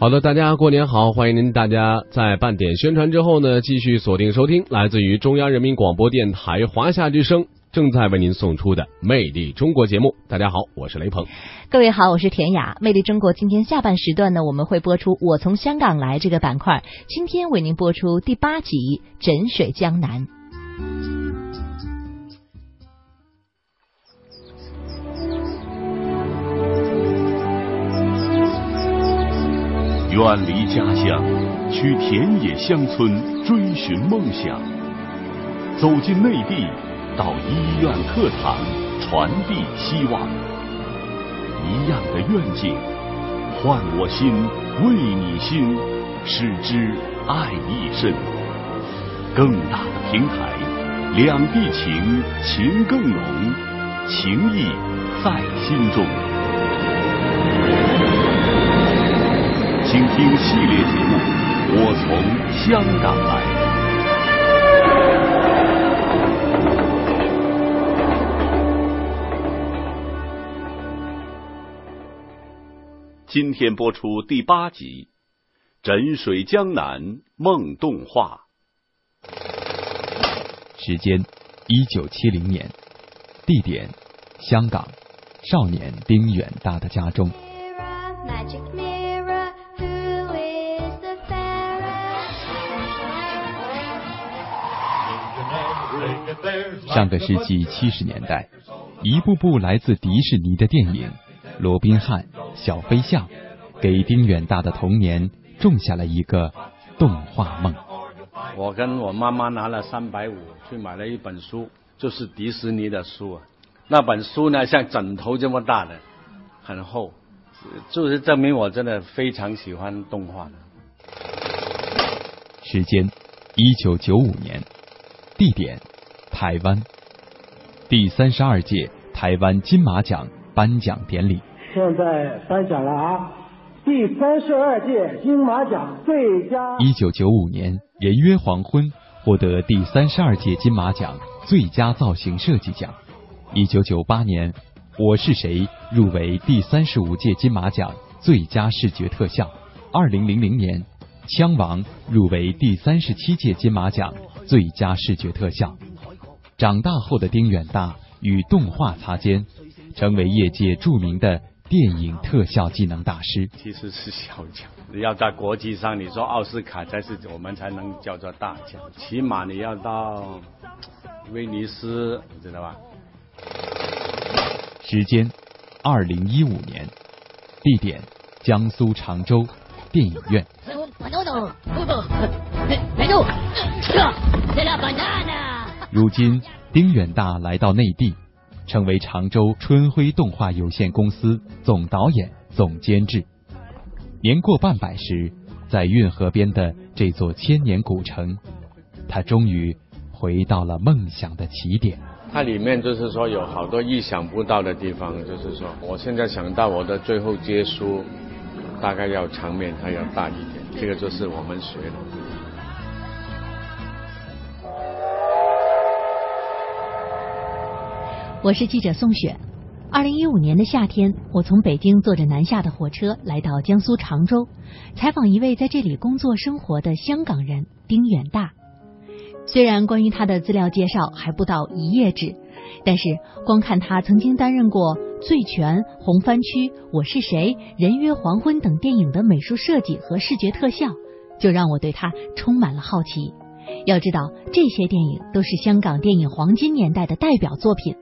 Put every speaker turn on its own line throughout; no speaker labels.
好的，大家过年好！欢迎您大家在半点宣传之后呢，继续锁定收听来自于中央人民广播电台华夏之声正在为您送出的《魅力中国》节目。大家好，我是雷鹏。
各位好，我是田雅。《魅力中国》今天下半时段呢，我们会播出《我从香港来》这个板块，今天为您播出第八集《枕水江南》。
远离家乡，去田野乡村追寻梦想；走进内地，到医院课堂传递希望。一样的愿景，换我心，为你心，使之爱一生。更大的平台，两地情，情更浓，情谊在心中。请听系列节目《我从香港来》。今天播出第八集《枕水江南梦动画》。
时间：一九七零年。地点：香港。少年丁远大的家中。上个世纪七十年代，一部部来自迪士尼的电影《罗宾汉》《小飞象》，给丁远大的童年种下了一个动画梦。
我跟我妈妈拿了三百五去买了一本书，就是迪士尼的书啊。那本书呢，像枕头这么大的，很厚，就是证明我真的非常喜欢动画的。
时间：一九九五年。地点。台湾第三十二届台湾金马奖颁奖典礼，
现在颁奖了啊！第三十二届金马奖最佳。
一九九五年，《人约黄昏》获得第三十二届金马奖最佳造型设计奖。一九九八年，《我是谁》入围第三十五届金马奖最佳视觉特效。二零零零年，《枪王》入围第三十七届金马奖最佳视觉特效。长大后的丁远大与动画擦肩，成为业界著名的电影特效技能大师。
其实是小奖，要在国际上，你说奥斯卡才是我们才能叫做大奖，起码你要到威尼斯，你知道吧？
时间：二零一五年，地点：江苏常州电影院。如今，丁远大来到内地，成为常州春晖动画有限公司总导演、总监制。年过半百时，在运河边的这座千年古城，他终于回到了梦想的起点。
它里面就是说有好多意想不到的地方，就是说，我现在想到我的最后结束，大概要场面还要大一点，这个就是我们学的。
我是记者宋雪。二零一五年的夏天，我从北京坐着南下的火车来到江苏常州，采访一位在这里工作生活的香港人丁远大。虽然关于他的资料介绍还不到一页纸，但是光看他曾经担任过《醉拳》《红番区》《我是谁》《人约黄昏》等电影的美术设计和视觉特效，就让我对他充满了好奇。要知道，这些电影都是香港电影黄金年代的代表作品。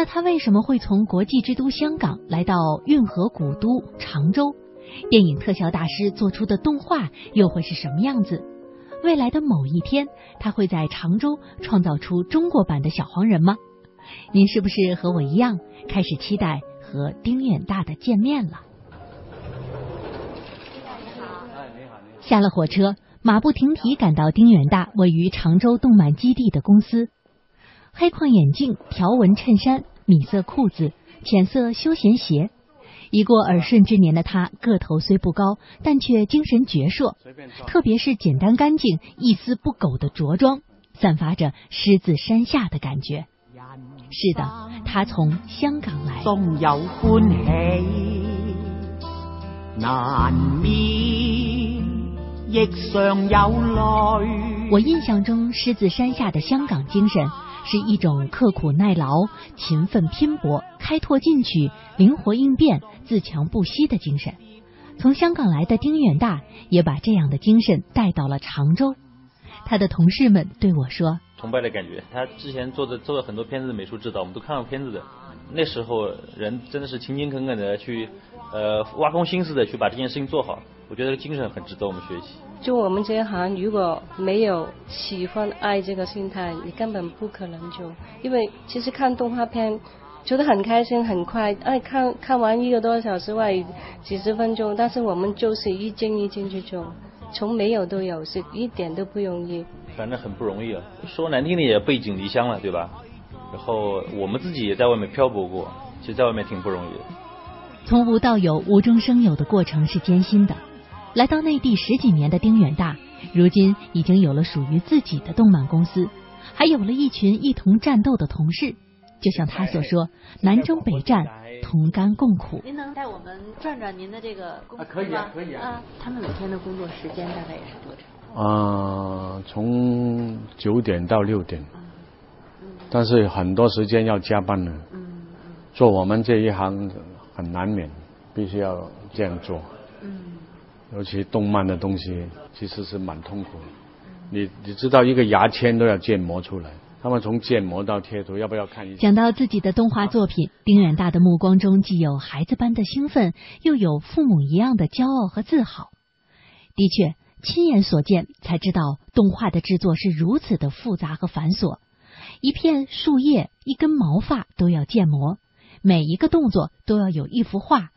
那他为什么会从国际之都香港来到运河古都常州？电影特效大师做出的动画又会是什么样子？未来的某一天，他会在常州创造出中国版的小黄人吗？您是不是和我一样开始期待和丁远大的见面了？下了火车，马不停蹄赶到丁远大位于常州动漫基地的公司。黑框眼镜、条纹衬衫、米色裤子、浅色休闲鞋，已过耳顺之年的他，个头虽不高，但却精神矍铄。特别是简单干净、一丝不苟的着装，散发着狮子山下的感觉。是的，他从香港来。
终有欢喜，难免亦常有泪。
我印象中，狮子山下的香港精神是一种刻苦耐劳、勤奋拼搏、开拓进取、灵活应变、自强不息的精神。从香港来的丁远大也把这样的精神带到了常州。他的同事们对我说：“
崇拜的感觉。他之前做的做了很多片子的美术指导，我们都看过片子的。那时候人真的是勤勤恳恳的去，呃，挖空心思的去把这件事情做好。我觉得精神很值得我们学习。
就我们这一行，如果没有喜欢爱这个心态，你根本不可能就。因为其实看动画片。”觉得很开心，很快，哎，看看完一个多小时外几十分钟，但是我们就是一帧一帧去做，从没有都有，是一点都不容易。
反正很不容易啊，说难听点也背井离乡了，对吧？然后我们自己也在外面漂泊过，其实在外面挺不容易的。
从无到有、无中生有的过程是艰辛的。来到内地十几年的丁远大，如今已经有了属于自己的动漫公司，还有了一群一同战斗的同事。就像他所说，南征北战，同甘共苦。
您能带我们转转您的这个公司吗？
可以啊，可以
啊。他们每天的工作时间大概也是多长？
啊，从九点到六点。但是很多时间要加班呢。嗯做我们这一行很难免，必须要这样做。嗯。尤其动漫的东西，其实是蛮痛苦的。你你知道，一个牙签都要建模出来。他们从建模到贴图，要不要看一下？
讲到自己的动画作品，丁远大的目光中既有孩子般的兴奋，又有父母一样的骄傲和自豪。的确，亲眼所见才知道，动画的制作是如此的复杂和繁琐。一片树叶、一根毛发都要建模，每一个动作都要有一幅画。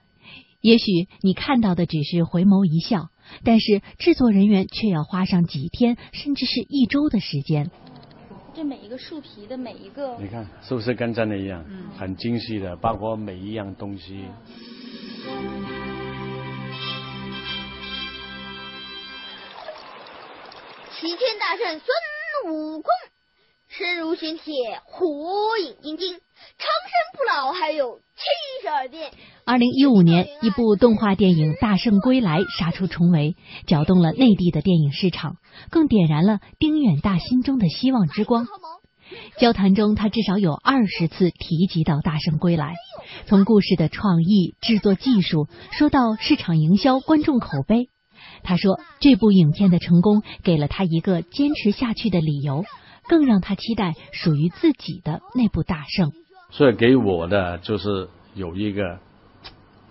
也许你看到的只是回眸一笑，但是制作人员却要花上几天，甚至是一周的时间。
这每一个树皮的每一个，
你看是不是跟真的一样？嗯，很精细的，包括每一样东西。
齐天大圣孙悟空，身如玄铁，火影金睛，长生不老，还有七十二变。
二零一五年，一部动画电影《大圣归来》杀出重围，搅动了内地的电影市场，更点燃了丁远大心中的希望之光。交谈中，他至少有二十次提及到《大圣归来》，从故事的创意、制作技术，说到市场营销、观众口碑。他说，这部影片的成功给了他一个坚持下去的理由，更让他期待属于自己的那部大圣。
所以给我的就是有一个。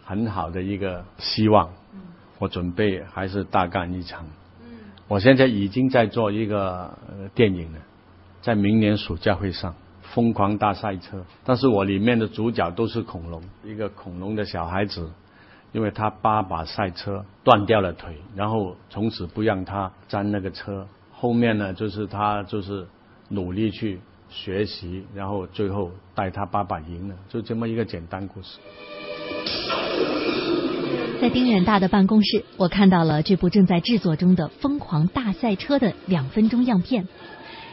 很好的一个希望，我准备还是大干一场。我现在已经在做一个电影了，在明年暑假会上《疯狂大赛车》，但是我里面的主角都是恐龙，一个恐龙的小孩子，因为他爸爸赛车断掉了腿，然后从此不让他沾那个车。后面呢，就是他就是努力去学习，然后最后带他爸爸赢了，就这么一个简单故事。
在丁远大的办公室，我看到了这部正在制作中的《疯狂大赛车》的两分钟样片。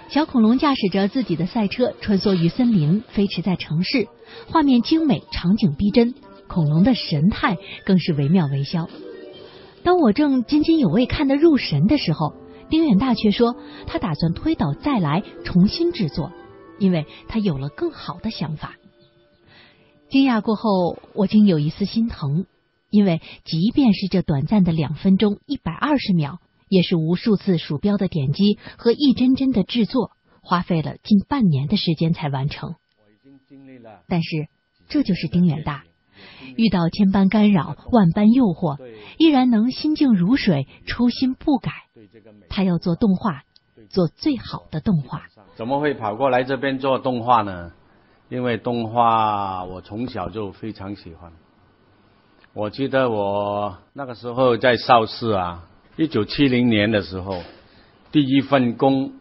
小恐龙驾驶着自己的赛车穿梭于森林，飞驰在城市，画面精美，场景逼真，恐龙的神态更是惟妙惟肖。当我正津津有味看得入神的时候，丁远大却说他打算推倒再来，重新制作，因为他有了更好的想法。惊讶过后，我竟有一丝心疼。因为即便是这短暂的两分钟一百二十秒，也是无数次鼠标的点击和一帧帧的制作，花费了近半年的时间才完成。但是这就是丁远大，遇到千般干扰、万般诱惑，依然能心静如水、初心不改。他要做动画，做最好的动画。
怎么会跑过来这边做动画呢？因为动画我从小就非常喜欢。我记得我那个时候在邵氏啊，一九七零年的时候，第一份工，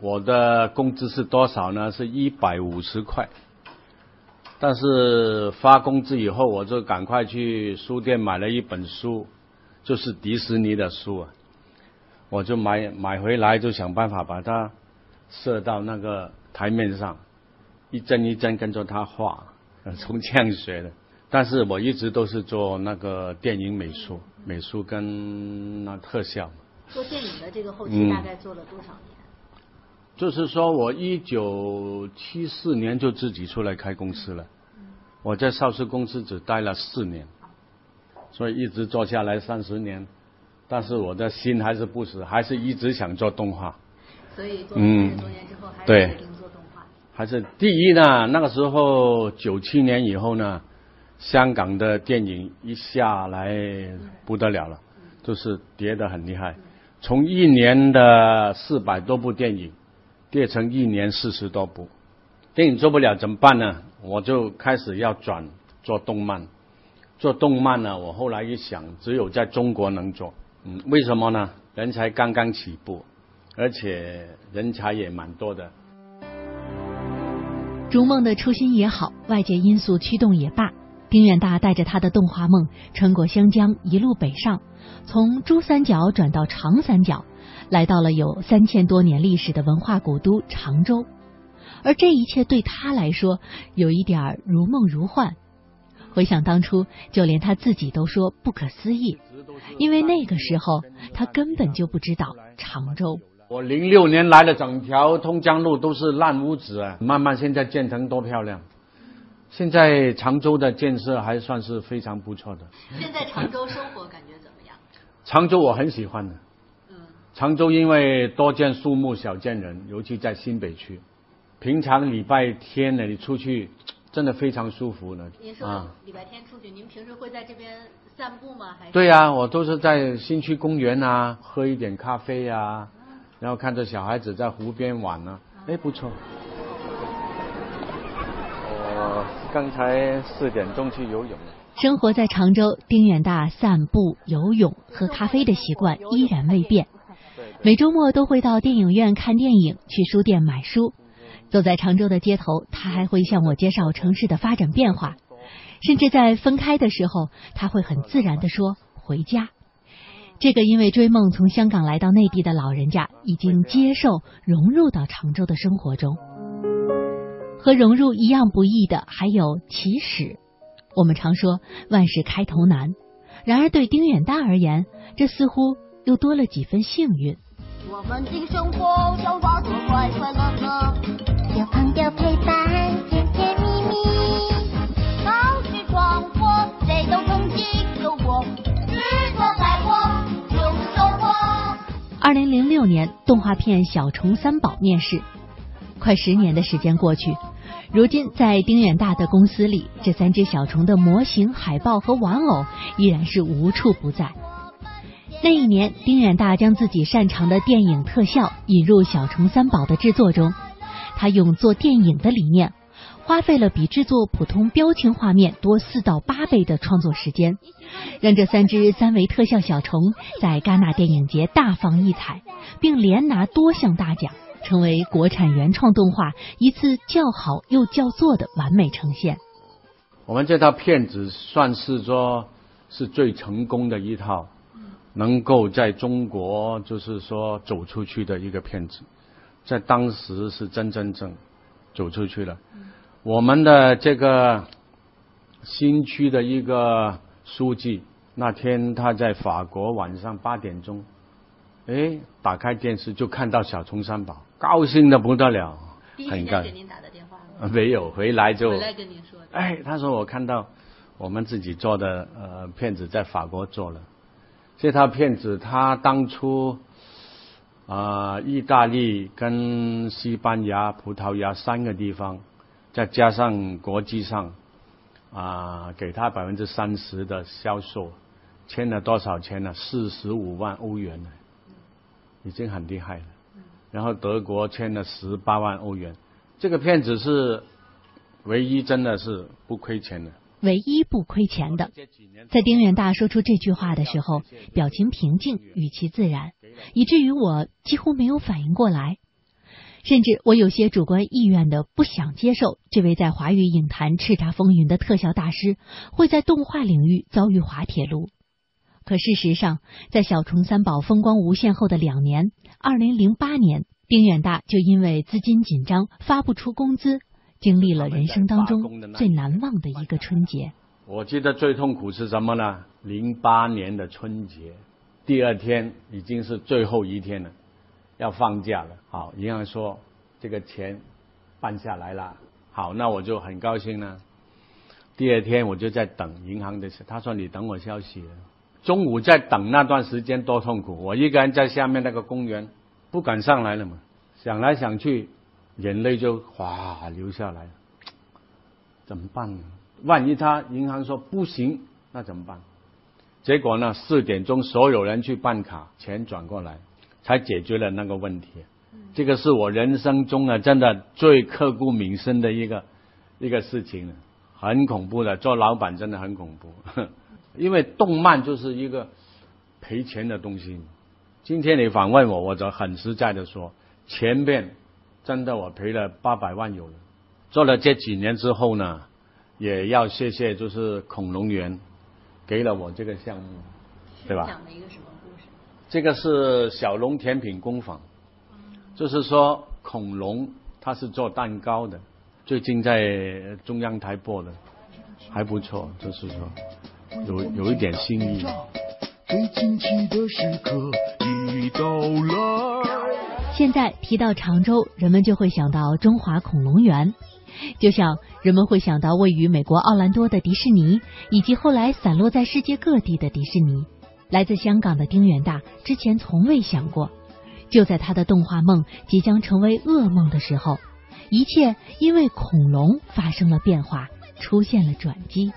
我的工资是多少呢？是一百五十块。但是发工资以后，我就赶快去书店买了一本书，就是迪士尼的书啊。我就买买回来，就想办法把它设到那个台面上，一帧一帧跟着他画，从这样学的。但是我一直都是做那个电影美术、美术跟那特效。
做电影的这个后期大概做了多少年？
就是说我一九七四年就自己出来开公司了，我在邵氏公司只待了四年，所以一直做下来三十年，但是我的心还是不死，还是一直想做动画。
所以做了三十多年之后，还是
对。
决定做动画。
还是第一呢，那个时候九七年以后呢，香港的电影一下来不得了了，就是跌得很厉害，从一年的四百多部电影跌成一年四十多部，电影做不了怎么办呢？我就开始要转做动漫，做动漫呢，我后来一想，只有在中国能做，嗯，为什么呢？人才刚刚起步，而且人才也蛮多的。
逐梦的初心也好，外界因素驱动也罢，丁远大带着他的动画梦穿过湘江，一路北上，从珠三角转到长三角，来到了有三千多年历史的文化古都常州。而这一切对他来说，有一点如梦如幻。回想当初，就连他自己都说不可思议，因为那个时候他根本就不知道常州。
我零六年来的整条通江路都是烂屋子啊，慢慢现在建成多漂亮。现在常州的建设还算是非常不错的。
现在常州生活感觉怎么样？
常州我很喜欢的。
嗯。
常州因为多见树木，少见人，尤其在新北区。平常礼拜天呢，你出去真的非常舒服呢。
您说礼拜天出去，您平时会在这边散步吗？还是？
对呀、我都是在新区公园啊，喝一点咖啡呀、啊，然后看着小孩子在湖边玩呢、啊，哎，不错。我刚才四点钟去游泳了。
生活在常州，丁远大散步、游泳、喝咖啡的习惯依然未变。每周末都会到电影院看电影，去书店买书。走在常州的街头，他还会向我介绍城市的发展变化，甚至在分开的时候，他会很自然地说“回家”。这个因为追梦从香港来到内地的老人家，已经接受融入到常州的生活中。和融入一样不易的还有起始。我们常说万事开头难，然而对丁远大而言，这似乎又多了几分幸运。
我们的生活要化作快快乐乐，有朋友陪伴，甜甜蜜蜜。超市闯祸，谁都曾经有过，日子来过就是收获。
二零零六年，动画片《小虫三宝》面世，快十年的时间过去。如今，在丁远大的公司里，这三只小虫的模型、海报和玩偶依然是无处不在。那一年，丁远大将自己擅长的电影特效引入《小虫三宝》的制作中。他用做电影的理念，花费了比制作普通标清画面多四到八倍的创作时间，让这三只三维特效小虫在戛纳电影节大放异彩，并连拿多项大奖。成为国产原创动画一次叫好又叫座的完美呈现。
我们这套片子算是说是最成功的一套，能够在中国就是说走出去的一个片子，在当时是真真正走出去了。我们的这个新区的一个书记，那天他在法国晚上八点钟，哎，打开电视就看到小松三宝。高兴的不得了，很高
给您打的电话吗？
没有，回来就
回来跟您说。
哎，他说我看到我们自己做的呃片子在法国做了，这套片子他当初啊、意大利跟西班牙、葡萄牙三个地方，再加上国际上啊、给他百分之三十的销售，签了多少钱呢？四十五万欧元呢，已经很厉害了。然后德国签了十八万欧元，这个片子是唯一真的是不亏钱的，
唯一不亏钱的。在丁远大说出这句话的时候，表情平静，语气自然，以至于我几乎没有反应过来，甚至我有些主观意愿的不想接受这位在华语影坛叱咤风云的特效大师会在动画领域遭遇滑铁卢。可事实上，在小虫三宝风光无限后的两年，二零零八年，丁远大就因为资金紧张发不出工资，经历了人生当中最难忘的一个春节。
我记得最痛苦是什么呢？零八年的春节，第二天已经是最后一天了，要放假了。好，银行说这个钱办下来了，好，那我就很高兴呢。第二天我就在等银行的事，他说你等我消息了。中午在等那段时间多痛苦，我一个人在下面那个公园，不敢上来了嘛，想来想去，眼泪就哗流下来，怎么办呢？万一他银行说不行，那怎么办？结果呢，四点钟所有人去办卡，钱转过来，才解决了那个问题。这个是我人生中啊，真的最刻骨铭心的一个一个事情，很恐怖的。做老板真的很恐怖，因为动漫就是一个赔钱的东西。今天你访问我，我就很实在的说，前面真的我赔了八百万有了。做了这几年之后呢？也要谢谢，就是恐龙园给了我这个项目，对吧？
讲了一个什么故事？
这个是小龙甜品工坊，就是说恐龙它是做蛋糕的，最近在中央台播的，还不错，就是说有有一点新意。最惊奇的时刻
已到来。现在提到常州，人们就会想到中华恐龙园。就像人们会想到位于美国奥兰多的迪士尼，以及后来散落在世界各地的迪士尼。来自香港的丁远大之前从未想过，就在他的动画梦即将成为噩梦的时候，一切因为恐龙发生了变化，出现了转机。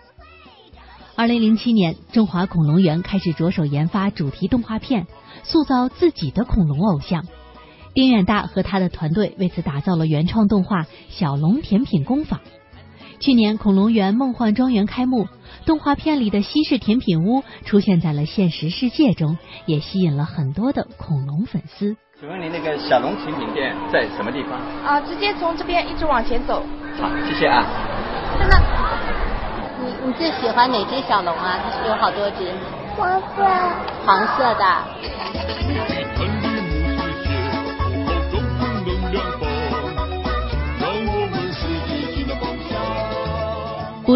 二零零七年，中华恐龙园开始着手研发主题动画片，塑造自己的恐龙偶像。丁远大和他的团队为此打造了原创动画《小龙甜品工坊》。去年，恐龙园梦幻庄园开幕，动画片里的西式甜品屋出现在了现实世界中，也吸引了很多的恐龙粉丝。
请问您那个小龙甜品店在什么地方？
啊，直接从这边一直往前走。
好，谢谢啊。
真的，你你最喜欢哪只小龙啊？它是有好多只。
黄色。
黄色的。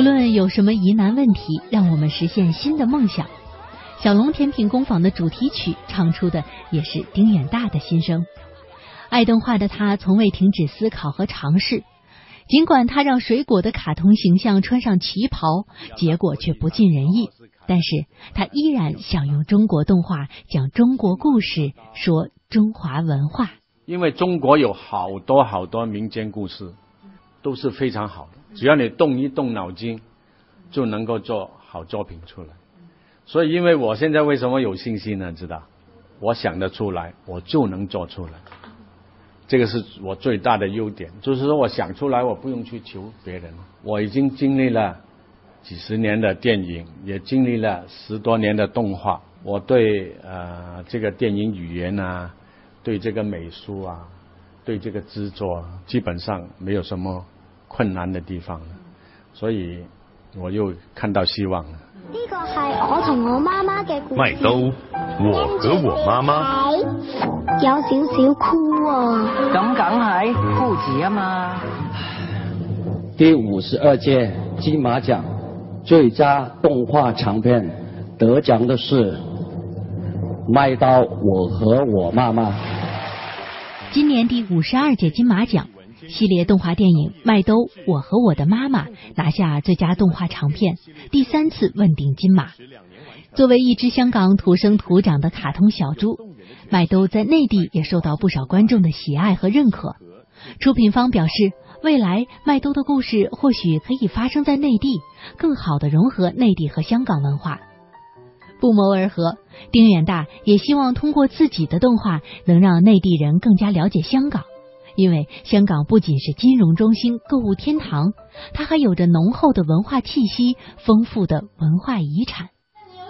无论有什么疑难问题，让我们实现新的梦想。小龙甜品工坊的主题曲唱出的也是丁远大的心声。爱动画的他从未停止思考和尝试，尽管他让水果的卡通形象穿上旗袍，结果却不尽人意。但是他依然想用中国动画讲中国故事，说中华文化。
因为中国有好多好多民间故事，都是非常好的。只要你动一动脑筋，就能够做好作品出来。所以，因为我现在为什么有信心呢？知道，我想得出来，我就能做出来。这个是我最大的优点，就是说我想出来，我不用去求别人。我已经经历了几十年的电影，也经历了十多年的动画。我对呃这个电影语言啊，对这个美术啊，对这个制作，基本上没有什么。困难的地方，所以我又看到希望了。
呢个系我同我妈妈嘅故
事。麦兜，我和我妈妈。
有少少酷啊。
咁梗系酷子啊嘛。
第五十二届金马奖最佳动画长片得奖的是《麦刀我和我妈妈》。
今年第五十二届金马奖。系列动画电影《麦兜我和我的妈妈》拿下最佳动画长片，第三次问鼎金马。作为一只香港土生土长的卡通小猪，麦兜在内地也受到不少观众的喜爱和认可。出品方表示，未来麦兜的故事或许可以发生在内地，更好的融合内地和香港文化。不谋而合，丁远大也希望通过自己的动画，能让内地人更加了解香港。因为香港不仅是金融中心、购物天堂，它还有着浓厚的文化气息、丰富的文化遗产。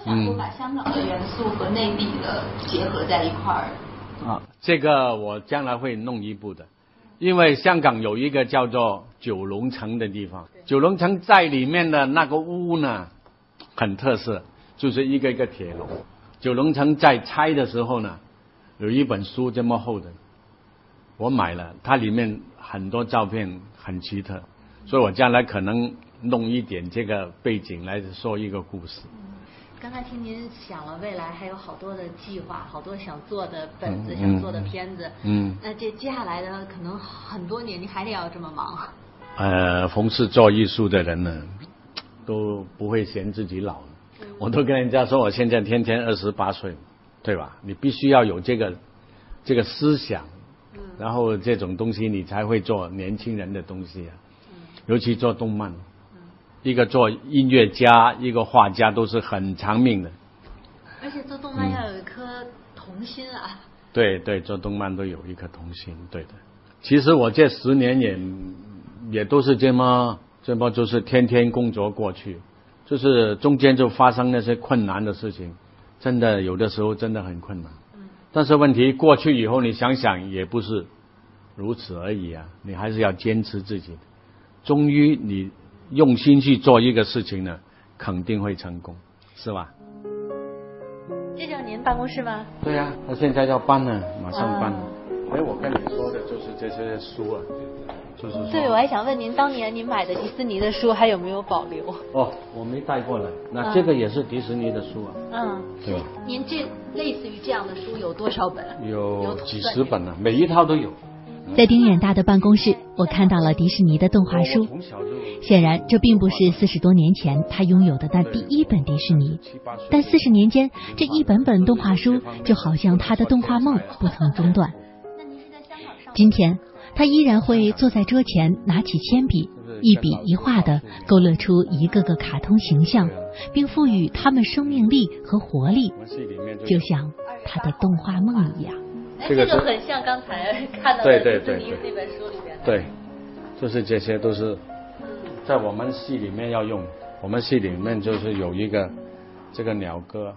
那你有想过把香港的元素和内地的结合在一块儿？
啊，这个我将来会弄一部的，因为香港有一个叫做九龙城的地方，九龙城在里面的那个屋呢，很特色，就是一个一个铁笼。九龙城在拆的时候呢，有一本书这么厚的。我买了，它里面很多照片很奇特，所以我将来可能弄一点这个背景来说一个故事。
刚才听您想了未来还有好多的计划，好多想做的本子，
嗯
想做的片子。
嗯
那这接下来的可能很多年，你还得要这么忙。
呃，逢是做艺术的人呢，都不会嫌自己老。我都跟人家说，我现在天天二十八岁，对吧？你必须要有这个这个思想，然后这种东西你才会做年轻人的东西啊。尤其做动漫，一个做音乐家，一个画家都是很长命的。
而且做动漫要有一颗童心啊。
对对，做动漫都有一颗童心，对的。其实我这十年也也都是这么这么，就是天天工作过去，就是中间就发生那些困难的事情，真的有的时候真的很困难。但是问题过去以后，你想想也不是如此而已啊，你还是要坚持自己的。终于你用心去做一个事情呢，肯定会成功，是吧？
这就是您办公室吗？
对呀、他现在要搬了，马上搬了。哎、我跟你说的就是这些书啊，就是说
对，我还想问您，当年您买的迪士尼的书还有没有保留？
哦，我没带过来。那
嗯
这个也是迪士尼的书啊，
嗯，
对吧？
您这类似于这样的书有多少本？
有几十本呢、每一套都有。
在丁远大的办公室，我看到了迪士尼的动画书。显然，这并不是四十多年前他拥有的那第一本迪士尼，但四十年间，这一本本动画书就好像他的动画梦不曾中断。今天，他依然会坐在桌前，拿起铅笔，一笔一画的勾勒出一个个卡通形象，并赋予他们生命力和活力，就像他的动画梦一样。
这个是
很像刚才看到的
对对对
迪士尼那本书里面的。
对，就是这些都是在我们戏里面要用。我们戏里面就是有一个这个鸟歌，